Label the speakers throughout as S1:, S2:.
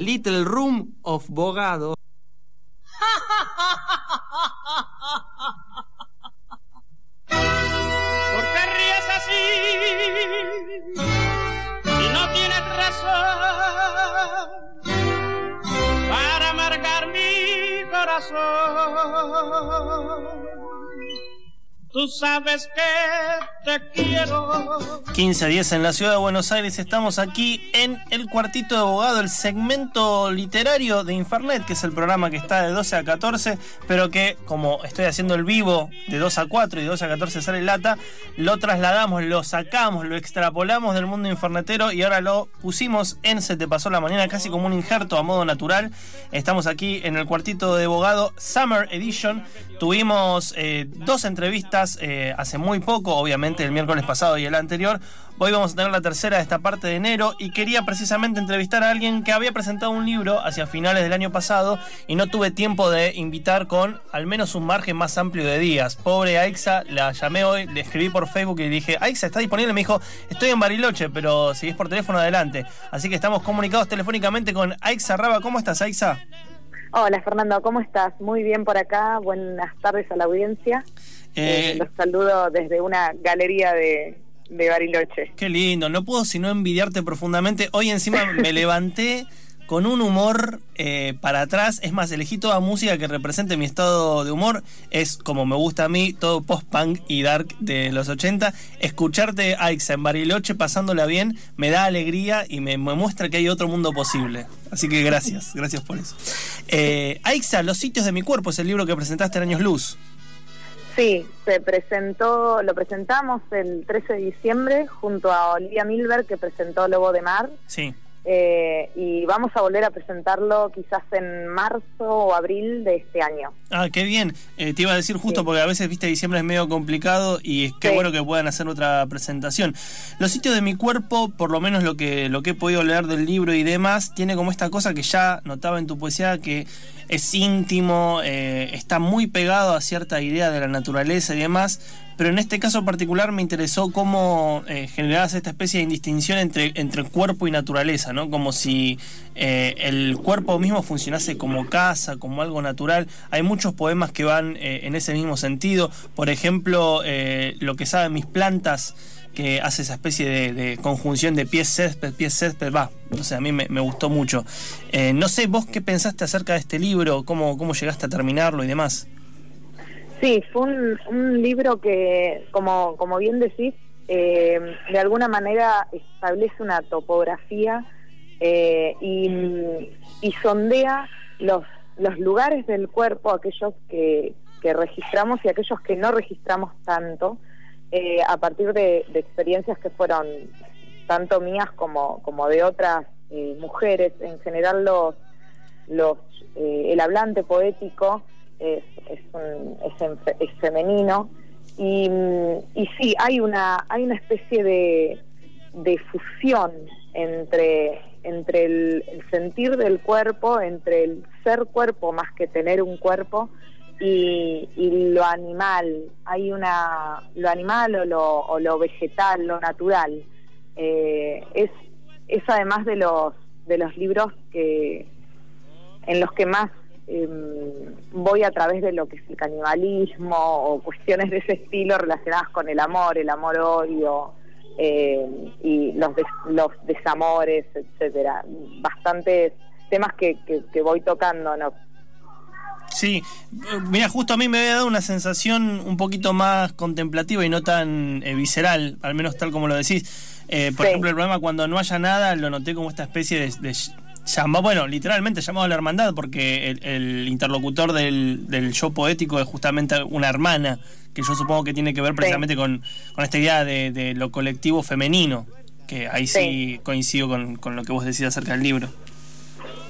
S1: Little Room of Bogado.
S2: ¿Por qué ríes así? Si no tienes razón para amargar mi corazón. Tú sabes que te quiero.
S1: 15 a 10 en la ciudad de Buenos Aires. Estamos aquí en El Cuartito de Abogado, el segmento literario de Infernet, que es el programa que está de 12 a 14, pero que, como estoy haciendo el vivo de 2 a 4 y de 2 a 14 sale lata, lo trasladamos, lo sacamos, lo extrapolamos del mundo infernetero y ahora lo pusimos en Se Te Pasó la Mañana, casi como un injerto a modo natural. Estamos aquí en el Cuartito de Abogado Summer Edition. Tuvimos eh, dos entrevistas eh, hace muy poco, obviamente el miércoles pasado y el anterior. Hoy vamos a tener la tercera de esta parte de enero y quería precisamente entrevistar a alguien que había presentado un libro hacia finales del año pasado y no tuve tiempo de invitar con al menos un margen más amplio de días. Pobre Aixa, la llamé hoy, le escribí por Facebook y dije, Aixa, ¿está disponible? Me dijo, estoy en Bariloche, pero si es por teléfono, adelante. Así que estamos comunicados telefónicamente con Aixa Raba. ¿Cómo estás, Aixa?
S3: Hola Fernando, ¿cómo estás? Muy bien por acá, buenas tardes a la audiencia.
S1: Eh,
S3: Eh, los saludo desde una galería de, de Bariloche.
S1: Qué lindo, no puedo sino envidiarte profundamente. Hoy encima me levanté con un humor eh, para atrás. Es más, elegí toda música que represente mi estado de humor. Es como me gusta a mí, todo post-punk y dark de los 80. Escucharte Aixa en Bariloche pasándola bien me da alegría y me, me muestra que hay otro mundo posible. Así que gracias, gracias por eso. Eh, Aixa, Los sitios de mi cuerpo es el libro que presentaste en Años Luz.
S3: Sí, se presentó, lo presentamos el 13 de diciembre junto a Olivia Milberg que presentó Lobo de Mar
S1: Sí.
S3: eh, y vamos a volver a presentarlo quizás en marzo o abril de este año.
S1: Ah, qué bien. Eh, te iba a decir justo
S3: Sí.
S1: porque a veces, viste, diciembre es medio complicado y es qué
S3: Sí.
S1: bueno que puedan hacer otra presentación. Los sitios de mi cuerpo, por lo menos lo que, lo que he podido leer del libro y demás, tiene como esta cosa que ya notaba en tu poesía que es íntimo, eh, está muy pegado a cierta idea de la naturaleza y demás. Pero en este caso particular me interesó cómo eh, generabas esta especie de indistinción entre, entre cuerpo y naturaleza, ¿no? Como si eh, el cuerpo mismo funcionase como casa, como algo natural. Hay muchos poemas que van eh, en ese mismo sentido. Por ejemplo, Lo que saben mis plantas, que hace esa especie de, conjunción de pies césped, pies césped, va. No sé, a mí me, gustó mucho. Eh, no sé, vos qué pensaste acerca de este libro, cómo, cómo llegaste a terminarlo y demás.
S3: Sí, fue un, un libro que, como, como bien decís, eh, de alguna manera establece una topografía eh, y, y sondea los, los lugares del cuerpo, aquellos que, que registramos y aquellos que no registramos tanto, eh, a partir de, de experiencias que fueron tanto mías como, como de otras eh, mujeres. En general, los, los, eh, el hablante poético es, es, un- es es femenino y, y sí hay una hay una especie de, de fusión entre entre el sentir del cuerpo entre el ser cuerpo más que tener un cuerpo y, y lo animal hay una lo animal o lo, o lo vegetal lo natural Eh, es es además de los de los libros que en los que más eh, voy a través de lo que es el canibalismo o cuestiones de ese estilo relacionadas con el amor, el amor-odio eh, y los, des- los desamores, etcétera. Bastantes temas que, que, que voy tocando, ¿no?
S1: Sí, mira, justo a mí me había dado una sensación un poquito más contemplativa y no tan eh, visceral, al menos tal como lo decís. Eh, por
S3: Sí.
S1: ejemplo, el programa Cuando no haya nada lo noté como esta especie de, de llama- bueno, literalmente llamado a la hermandad, porque el, el interlocutor del, del show poético es justamente una hermana, que yo supongo que tiene que ver precisamente con, con esta idea de, de lo colectivo femenino. que ahí sí, coincido con, con, lo que vos decís acerca del libro.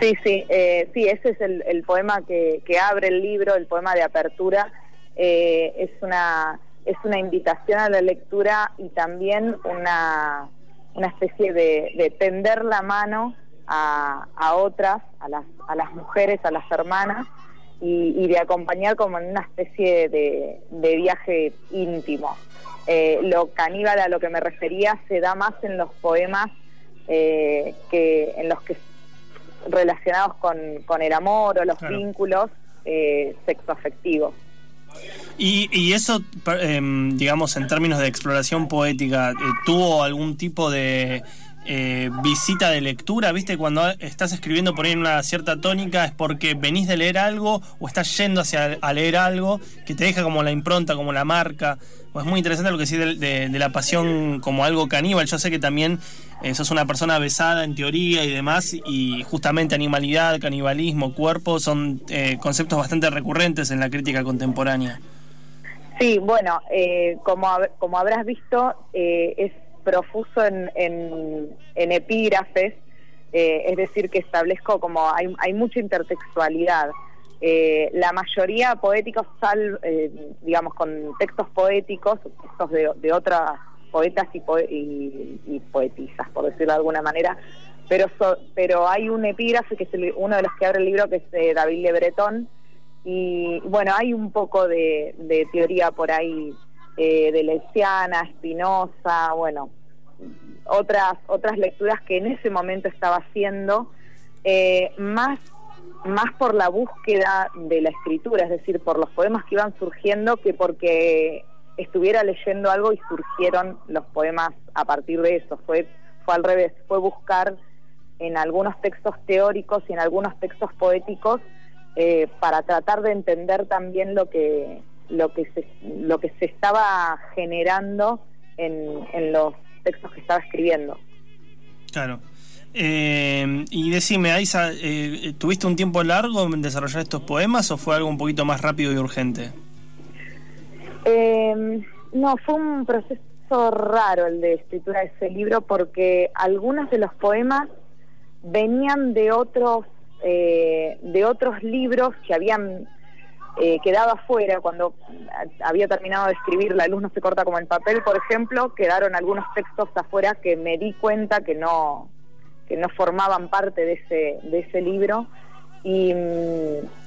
S3: Sí, sí, eh, sí, ese es el, poema que, que, abre el libro, el poema de apertura. Eh, es una es una invitación a la lectura y también una, una especie de, de tender la mano a, a, otras, a las, a las mujeres, a las hermanas, y, de acompañar como en una especie de, de viaje íntimo. Eh, lo caníbal a lo que me refería se da más en los poemas que en los que relacionados con, con el amor o los claro. vínculos eh, sexoafectivos.
S1: Y, y eso, eh, digamos, en términos de exploración poética, eh, ¿tuvo algún tipo de eh, visita de lectura? ¿Viste? Cuando estás escribiendo por ahí en una cierta tónica, ¿es porque venís de leer algo o estás yendo hacia a leer algo que te deja como la impronta, como la marca? Es muy interesante lo que decís de, la pasión como algo caníbal. Yo sé que también eh, sos una persona besada en teoría y demás, y justamente animalidad, canibalismo, cuerpo son eh, conceptos bastante recurrentes en la crítica contemporánea.
S3: Sí, bueno, eh, como, como habrás visto, es profuso en, en, en epígrafes, eh, es decir, que establezco como hay, hay mucha intertextualidad. Eh, la mayoría poéticos, sal, eh, digamos, con textos poéticos, textos de, otras poetas y, y, poetisas, por decirlo de alguna manera, pero, so, pero hay un epígrafe que es el, uno de los que abre el libro, que es de David Le Breton, y bueno, hay un poco de teoría por ahí eh, de Lesiana, Spinoza, bueno, otras, otras lecturas que en ese momento estaba haciendo, eh, más, más por la búsqueda de la escritura, es decir, por los poemas que iban surgiendo que porque estuviera leyendo algo y surgieron los poemas a partir de eso. Fue, fue al revés, fue buscar en algunos textos teóricos y en algunos textos poéticos eh, para tratar de entender también lo que lo que se, lo que se estaba generando en, en los textos que estaba escribiendo.
S1: Claro. Eh, y decime, Aisa, eh, ¿tuviste un tiempo largo en desarrollar estos poemas o fue algo un poquito más rápido y urgente?
S3: Eh, no, fue un proceso raro el de escritura de ese libro porque algunos de los poemas venían de otros eh, de otros libros que habían eh, quedado afuera cuando había terminado de escribir La luz no se corta como el papel, por ejemplo, quedaron algunos textos afuera que me di cuenta que no que no formaban parte de ese de ese libro. Y,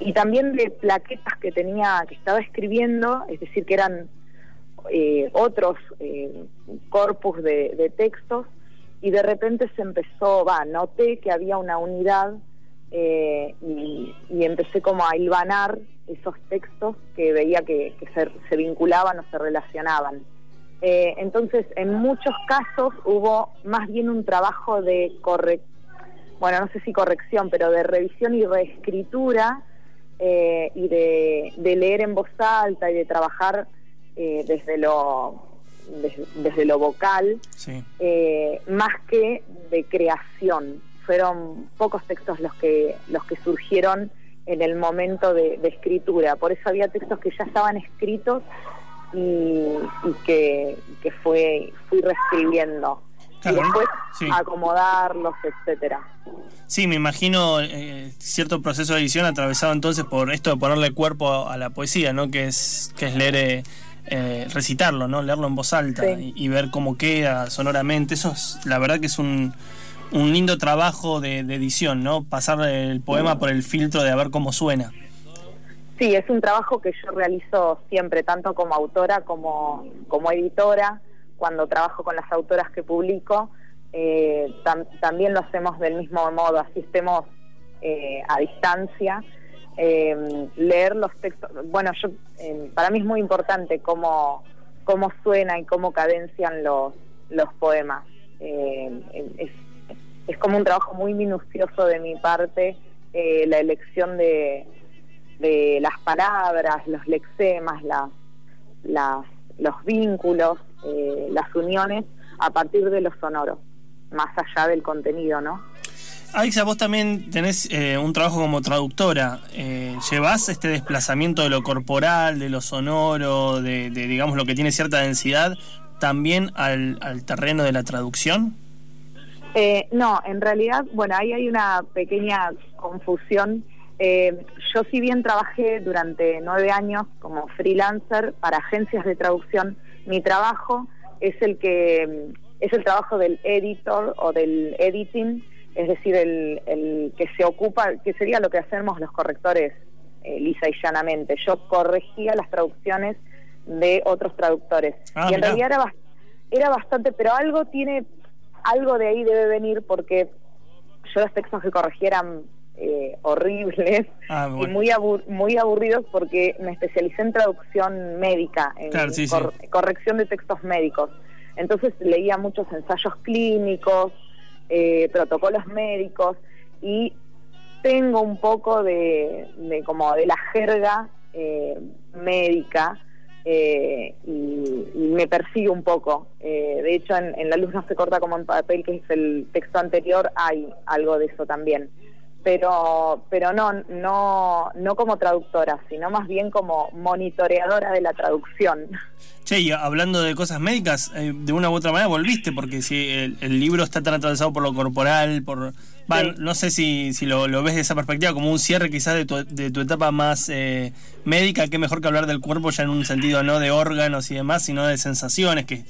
S3: y también de plaquetas que tenía que estaba escribiendo, es decir, que eran eh, otros eh, corpus de, de textos y de repente se empezó, va, noté que había una unidad eh, y, y, empecé como a hilvanar esos textos que veía que, que se, se, vinculaban o se relacionaban. Eh, entonces, en muchos casos hubo más bien un trabajo de corrección, bueno, no sé si corrección, pero de revisión y reescritura eh, y de, de, leer en voz alta y de trabajar desde lo desde, desde, lo vocal,
S1: sí.
S3: Más que de creación fueron pocos textos los que los que surgieron en el momento de, de, escritura. Por eso había textos que ya estaban escritos y, y que, que, fue fui reescribiendo. Claro, y después sí. acomodarlos, etcétera.
S1: Sí, me imagino eh, cierto proceso de edición atravesado entonces por esto de ponerle cuerpo a la poesía, ¿no? Que es que es leer eh, eh, recitarlo, ¿no? Leerlo en voz alta sí. y, y, ver cómo queda sonoramente. Eso es, la verdad que es un un lindo trabajo de, edición, ¿no? Pasar el poema por el filtro de a ver cómo suena.
S3: Sí, es un trabajo que yo realizo siempre, tanto como autora como, como editora, cuando trabajo con las autoras que publico, eh, tam también lo hacemos del mismo modo, así estemos eh, a distancia. Eh, leer los textos, bueno, yo eh, para mí es muy importante cómo, cómo suena y cómo cadencian los, los poemas. Eh, es como un trabajo muy minucioso de mi parte eh, la elección de, de, las palabras, los lexemas, la, las, los vínculos, eh, las uniones a partir de lo sonoro, más allá del contenido, ¿no?
S1: Aixa, vos también tenés eh, un trabajo como traductora. Eh, ¿Llevas este desplazamiento de lo corporal, de lo sonoro, de, de digamos lo que tiene cierta densidad, también al terreno de la traducción?
S3: Eh, no, en realidad, bueno, ahí hay una pequeña confusión. Eh, yo si bien trabajé durante nueve años como freelancer para agencias de traducción, mi trabajo es el que es el trabajo del editor o del editing, es decir, el, el que se ocupa, que sería lo que hacemos los correctores eh, lisa y llanamente. Yo corregía las traducciones de otros traductores.
S1: Ah,
S3: y en
S1: mirá.
S3: realidad era, bas- era bastante, pero algo tiene, algo de ahí debe venir porque yo los textos que corregí eran eh, horribles
S1: Ah,
S3: y muy, abur- muy aburridos porque me especialicé en traducción médica, en
S1: Claro, sí, sí.
S3: cor- corrección de textos médicos. Entonces leía muchos ensayos clínicos, eh, protocolos médicos y tengo un poco de, de como de la jerga eh, médica eh, y, y me persigue un poco. Eh, de hecho, en, en La luz no se corta como en papel, que es el texto anterior, hay algo de eso también. Pero, pero no, no, no como traductora, sino más bien como monitoreadora de la traducción.
S1: Che, y hablando de cosas médicas, eh, de una u otra manera volviste, porque si el, el libro está tan atravesado por lo corporal, por... va,
S3: Sí.
S1: No sé si, si lo, lo ves de esa perspectiva, como un cierre quizás de tu, de tu etapa más eh, médica, que mejor que hablar del cuerpo ya en un sentido no de órganos y demás, sino de sensaciones, que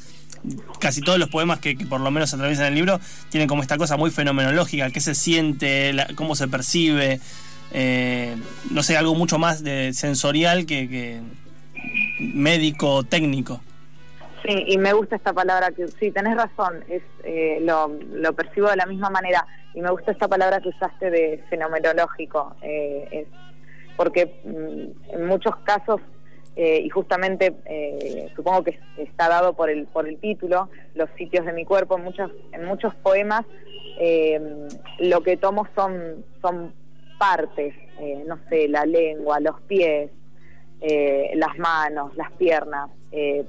S1: casi todos los poemas que, por lo menos atraviesan el libro tienen como esta cosa muy fenomenológica, qué se siente, la- cómo se percibe, eh, no sé, algo mucho más de sensorial que, que médico, técnico.
S3: Sí, y me gusta esta palabra que sí, tenés razón, es eh, lo, lo percibo de la misma manera y me gusta esta palabra que usaste de fenomenológico, eh, es porque mm, en muchos casos eh, y justamente eh, supongo que está dado por el por el título, los sitios de mi cuerpo, en muchos en muchos poemas eh, lo que tomo son son partes, no sé, la lengua, los pies, las manos, las piernas,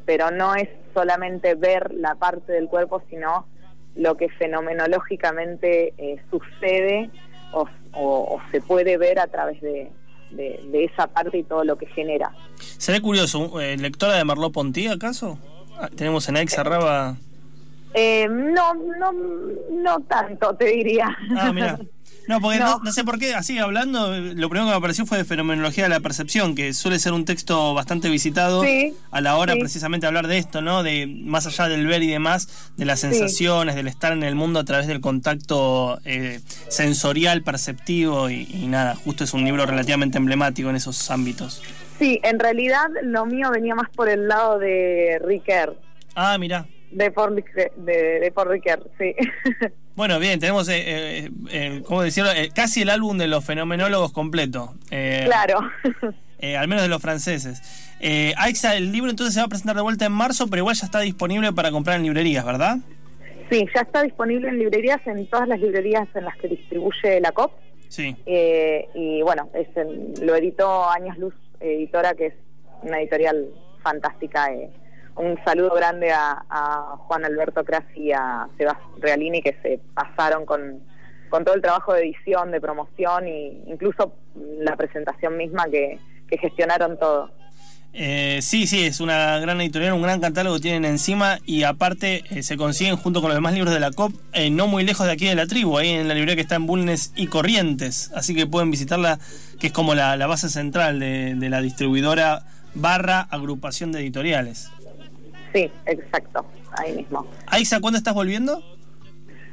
S3: pero no es solamente ver la parte del cuerpo, sino lo que fenomenológicamente sucede o se puede ver a través de, de- de esa parte y todo lo que genera.
S1: Seré curioso, eh, ¿lectora de Merleau-Ponty acaso? Ah, tenemos en Aixa Raba.
S3: Eh, no, no, no tanto, te diría.
S1: Ah, mira. No, porque no.
S3: No.
S1: no sé por qué, así hablando, lo primero que me apareció fue de Fenomenología de la Percepción, que suele ser un texto bastante visitado
S3: Sí,
S1: a la hora
S3: sí.
S1: precisamente de hablar de esto, ¿no? De más allá del ver y demás, de las sensaciones, del estar en el mundo a través del contacto eh, sensorial, perceptivo y, y nada, justo es un libro relativamente emblemático en esos ámbitos.
S3: Sí, en realidad lo mío venía más por el lado de Riquer,
S1: Ah, mira.
S3: De Riquer, de, de sí.
S1: Bueno, bien, tenemos, eh, eh, eh, ¿cómo decirlo? Eh, casi el álbum de los fenomenólogos completo. Eh,
S3: claro.
S1: eh, al menos de los franceses. Eh, Aixa, el libro entonces se va a presentar de vuelta en marzo, pero igual ya está disponible para comprar en librerías, ¿verdad?
S3: Sí, ya está disponible en librerías, en todas las librerías en las que distribuye la COP.
S1: Sí.
S3: Eh, y bueno, es el- lo editó Años Luz Editora, que es una editorial fantástica. eh. Un saludo grande a, Juan Alberto Crasi y a Sebas Realini, que se pasaron con, todo el trabajo de edición, de promoción e incluso la presentación misma que, gestionaron todo.
S1: Eh, sí, sí, es una gran editorial, un gran catálogo tienen encima y aparte eh, se consiguen junto con los demás libros de la COP, eh, no muy lejos de aquí de la tribu, ahí en la librería que está en Bulnes y Corrientes. Así que pueden visitarla, que es como la, la base central de, de la distribuidora barra agrupación de editoriales.
S3: Sí, exacto, ahí mismo.
S1: Aixa, ¿cuándo estás volviendo?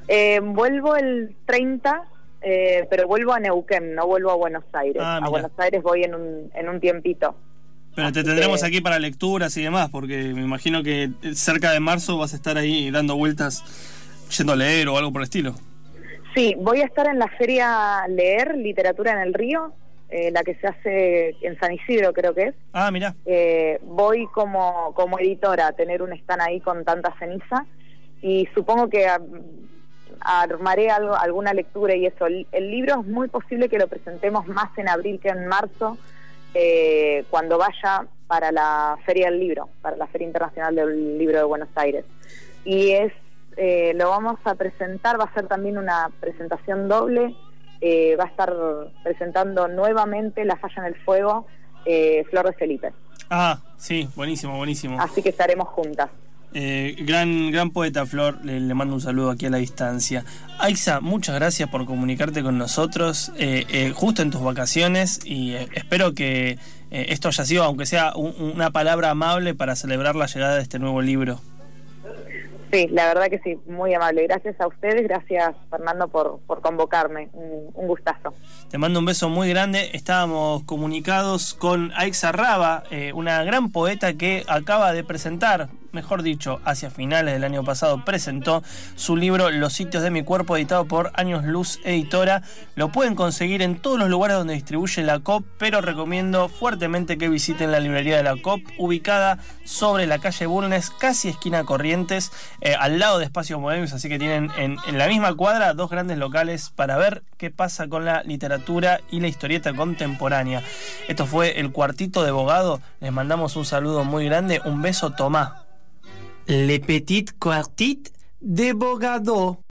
S3: Eh, vuelvo el 30, eh, pero vuelvo a Neuquén, no vuelvo a Buenos Aires.
S1: Ah,
S3: a. Buenos Aires voy en un, en un tiempito.
S1: Pero te tendremos
S3: que-
S1: aquí para lecturas y demás, porque me imagino que cerca de marzo vas a estar ahí dando vueltas, yendo a leer o algo por el estilo.
S3: Sí, voy a estar en la feria Leer, Literatura en el Río, eh, la que se hace en San Isidro creo que es.
S1: Ah, mira.
S3: Eh, voy como, como editora a tener un stand ahí con tanta ceniza y supongo que armaré algo, alguna lectura y eso. El, el libro es muy posible que lo presentemos más en abril que en marzo, eh, cuando vaya para la Feria del Libro, para la Feria Internacional del Libro de Buenos Aires. Y es eh, lo vamos a presentar, va a ser también una presentación doble, eh, va a estar presentando nuevamente La Falla en el Fuego, eh, Flor de Felipe.
S1: Ah, sí, buenísimo, buenísimo.
S3: Así que estaremos juntas.
S1: Eh, gran, gran poeta Flor, le, le mando un saludo aquí a la distancia. Aixa, muchas gracias por comunicarte con nosotros eh, eh, justo en tus vacaciones y eh, espero que eh, esto haya sido, aunque sea un- una palabra amable para celebrar la llegada de este nuevo libro.
S3: Sí, la verdad que sí, muy amable. Gracias a ustedes, gracias Fernando por, por convocarme. Un, gustazo.
S1: Te mando un beso muy grande. Estábamos comunicados con Aixa Raba, eh, una gran poeta que acaba de presentar, mejor dicho, hacia finales del año pasado, presentó su libro Los sitios de mi cuerpo, editado por Años Luz Editora. Lo pueden conseguir en todos los lugares donde distribuye la COP, pero recomiendo fuertemente que visiten la librería de la COP, ubicada sobre la calle Bulnes, casi esquina Corrientes, eh, al lado de Espacio Moebius, así que tienen en, en la misma cuadra dos grandes locales para ver qué pasa con la literatura y la historieta contemporánea. Esto fue el cuartito de abogado. Les mandamos un saludo muy grande. Un beso, Tomá. Le Petit Quartit de Bogado.